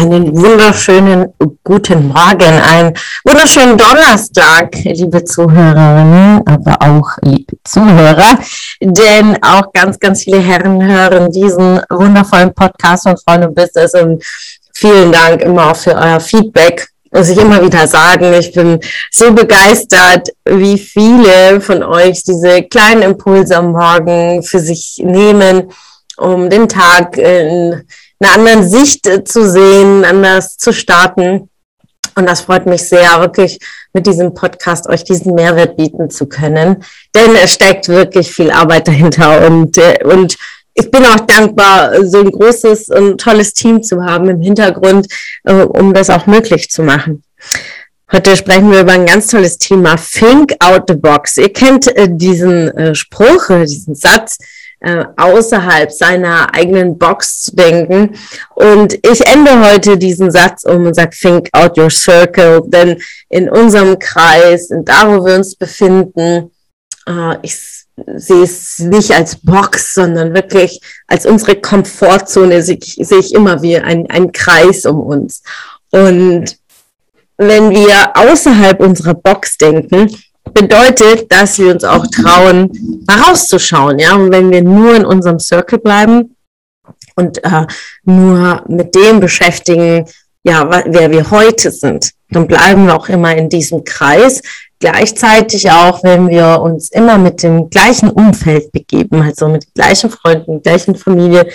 Einen wunderschönen guten Morgen, einen wunderschönen Donnerstag, liebe Zuhörerinnen, aber auch liebe Zuhörer, denn auch ganz, ganz viele Herren hören diesen wundervollen Podcast von Freunde Business und vielen Dank immer auch für euer Feedback. Muss ich immer wieder sagen, ich bin so begeistert, wie viele von euch diese kleinen Impulse am Morgen für sich nehmen, um den Tag in einer anderen Sicht äh, zu sehen, anders zu starten. Und das freut mich sehr, wirklich mit diesem Podcast euch diesen Mehrwert bieten zu können. Denn es steckt wirklich viel Arbeit dahinter und, äh, und ich bin auch dankbar, so ein großes und tolles Team zu haben im Hintergrund, äh, um das auch möglich zu machen. Heute sprechen wir über ein ganz tolles Thema, Think out the box. Ihr kennt diesen Spruch, diesen Satz, äh, außerhalb seiner eigenen Box zu denken. Und ich ende heute diesen Satz um und sage, think out your circle, denn in unserem Kreis, da wo wir uns befinden, äh, ich sehe es nicht als Box, sondern wirklich als unsere Komfortzone sehe ich, sehe ich immer wie ein, ein Kreis um uns. Und wenn wir außerhalb unserer Box denken, bedeutet, dass wir uns auch trauen, mal rauszuschauen. Ja? Und wenn wir nur in unserem Circle bleiben und äh, nur mit dem beschäftigen, ja, wer wir heute sind, dann bleiben wir auch immer in diesem Kreis. Gleichzeitig auch, wenn wir uns immer mit dem gleichen Umfeld begeben, also mit gleichen Freunden, gleichen Familie,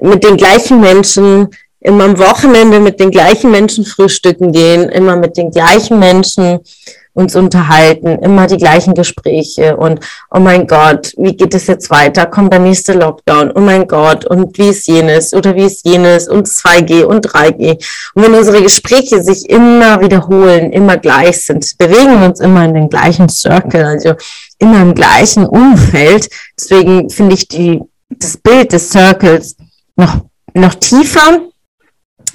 mit den gleichen Menschen, immer am Wochenende mit den gleichen Menschen frühstücken gehen, immer mit den gleichen Menschen uns unterhalten, immer die gleichen Gespräche und oh mein Gott, wie geht es jetzt weiter? Kommt der nächste Lockdown? Oh mein Gott, und wie ist jenes oder wie ist jenes und 2G und 3G? Und wenn unsere Gespräche sich immer wiederholen, immer gleich sind, bewegen wir uns immer in den gleichen Circle, also immer im gleichen Umfeld. Deswegen finde ich die, das Bild des Circles noch, noch tiefer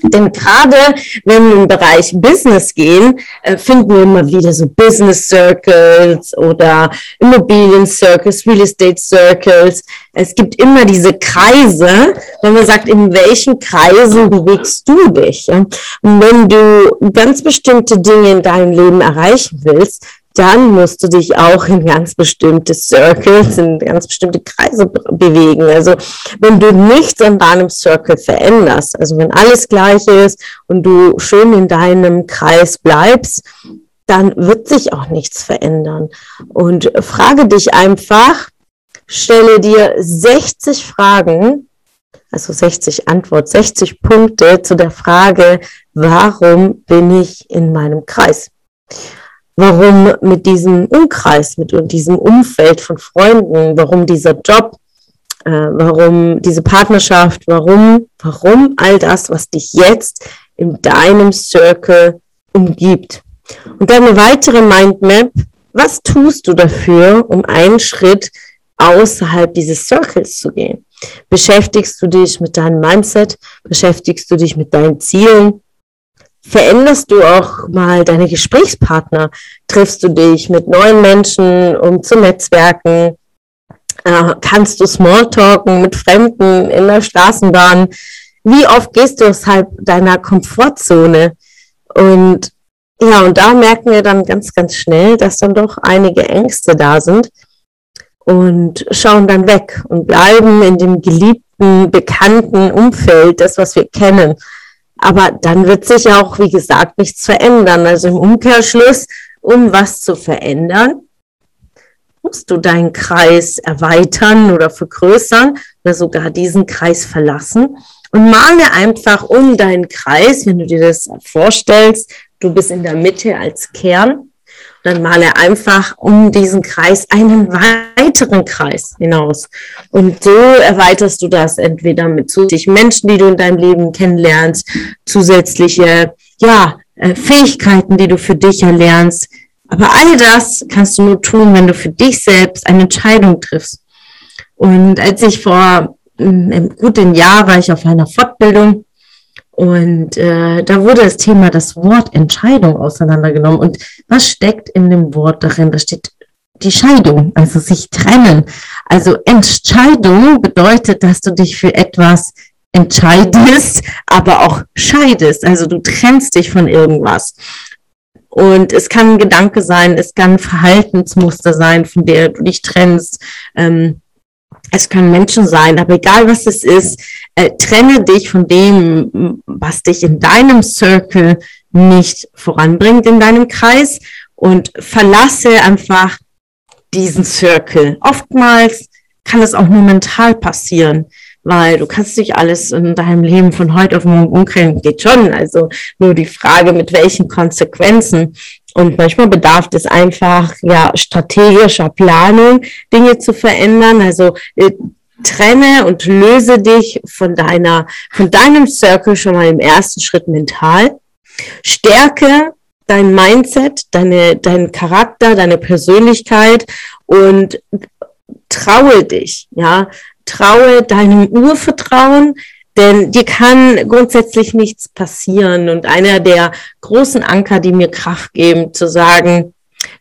denn gerade wenn wir im Bereich Business gehen, äh, finden wir immer wieder so Business Circles oder Immobilien Circles, Real Estate Circles. Es gibt immer diese Kreise, wenn man sagt, in welchen Kreisen bewegst du dich? Und wenn du ganz bestimmte Dinge in deinem Leben erreichen willst, dann musst du dich auch in ganz bestimmte Circles, in ganz bestimmte Kreise bewegen. Also wenn du nichts an deinem Circle veränderst, also wenn alles gleich ist und du schön in deinem Kreis bleibst, dann wird sich auch nichts verändern. Und frage dich einfach, stelle dir 60 Fragen, also 60 Antwort, 60 Punkte zu der Frage, warum bin ich in meinem Kreis? Warum mit diesem Umkreis, mit diesem Umfeld von Freunden, warum dieser Job, äh, warum diese Partnerschaft, warum, warum all das, was dich jetzt in deinem Circle umgibt. Und dann eine weitere Mindmap, was tust du dafür, um einen Schritt außerhalb dieses Circles zu gehen? Beschäftigst du dich mit deinem Mindset? Beschäftigst du dich mit deinen Zielen? Veränderst du auch mal deine Gesprächspartner? Triffst du dich mit neuen Menschen, um zu netzwerken? Äh, kannst du Smalltalken mit Fremden in der Straßenbahn? Wie oft gehst du außerhalb deiner Komfortzone? Und ja, und da merken wir dann ganz, ganz schnell, dass dann doch einige Ängste da sind und schauen dann weg und bleiben in dem geliebten, bekannten Umfeld, das, was wir kennen. Aber dann wird sich auch, wie gesagt, nichts verändern. Also im Umkehrschluss, um was zu verändern, musst du deinen Kreis erweitern oder vergrößern oder sogar diesen Kreis verlassen und male einfach um deinen Kreis, wenn du dir das vorstellst, du bist in der Mitte als Kern dann male einfach um diesen Kreis einen weiteren Kreis hinaus. Und so erweiterst du das entweder mit zusätzlichen Menschen, die du in deinem Leben kennenlernst, zusätzliche, ja, äh, Fähigkeiten, die du für dich erlernst, Aber all das kannst du nur tun, wenn du für dich selbst eine Entscheidung triffst. Und als ich vor mm, einem guten Jahr war ich auf einer Fortbildung und äh, da wurde das Thema das Wort Entscheidung auseinandergenommen. Und was steckt in dem Wort darin? Da steht die Scheidung, also sich trennen. Also Entscheidung bedeutet, dass du dich für etwas entscheidest, aber auch scheidest. Also du trennst dich von irgendwas. Und es kann ein Gedanke sein, es kann ein Verhaltensmuster sein, von der du dich trennst. Ähm, es können Menschen sein, aber egal was es ist, äh, trenne dich von dem, was dich in deinem Circle nicht voranbringt, in deinem Kreis und verlasse einfach diesen Circle. Oftmals kann es auch nur mental passieren weil du kannst nicht alles in deinem Leben von heute auf morgen umkrempeln, geht schon. Also nur die Frage, mit welchen Konsequenzen. Und manchmal bedarf es einfach ja strategischer Planung, Dinge zu verändern. Also äh, trenne und löse dich von deiner, von deinem Circle schon mal im ersten Schritt mental. Stärke dein Mindset, deine, dein Charakter, deine Persönlichkeit und traue dich, ja, traue deinem Urvertrauen, denn dir kann grundsätzlich nichts passieren. Und einer der großen Anker, die mir Kraft geben, zu sagen,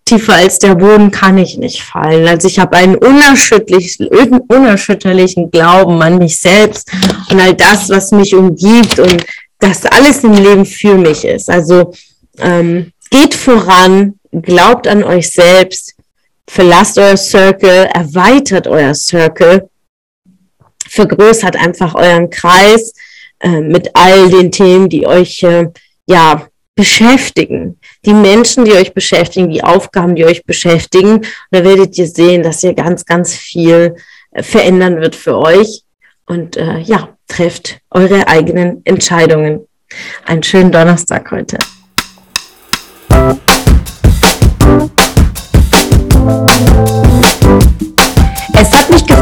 tiefer als der Boden kann ich nicht fallen. Also ich habe einen unerschütterlichen, unerschütterlichen Glauben an mich selbst und all das, was mich umgibt und dass alles im Leben für mich ist. Also ähm, geht voran, glaubt an euch selbst, verlasst euer Circle, erweitert euer Circle vergrößert einfach euren Kreis äh, mit all den Themen, die euch äh, ja beschäftigen. Die Menschen, die euch beschäftigen, die Aufgaben, die euch beschäftigen. Und da werdet ihr sehen, dass ihr ganz, ganz viel äh, verändern wird für euch. Und äh, ja, trefft eure eigenen Entscheidungen. Einen schönen Donnerstag heute.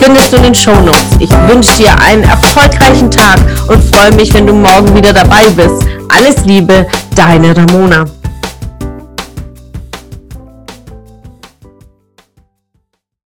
findest du in den Show Notes. Ich wünsche dir einen erfolgreichen Tag und freue mich, wenn du morgen wieder dabei bist. Alles Liebe, deine Ramona.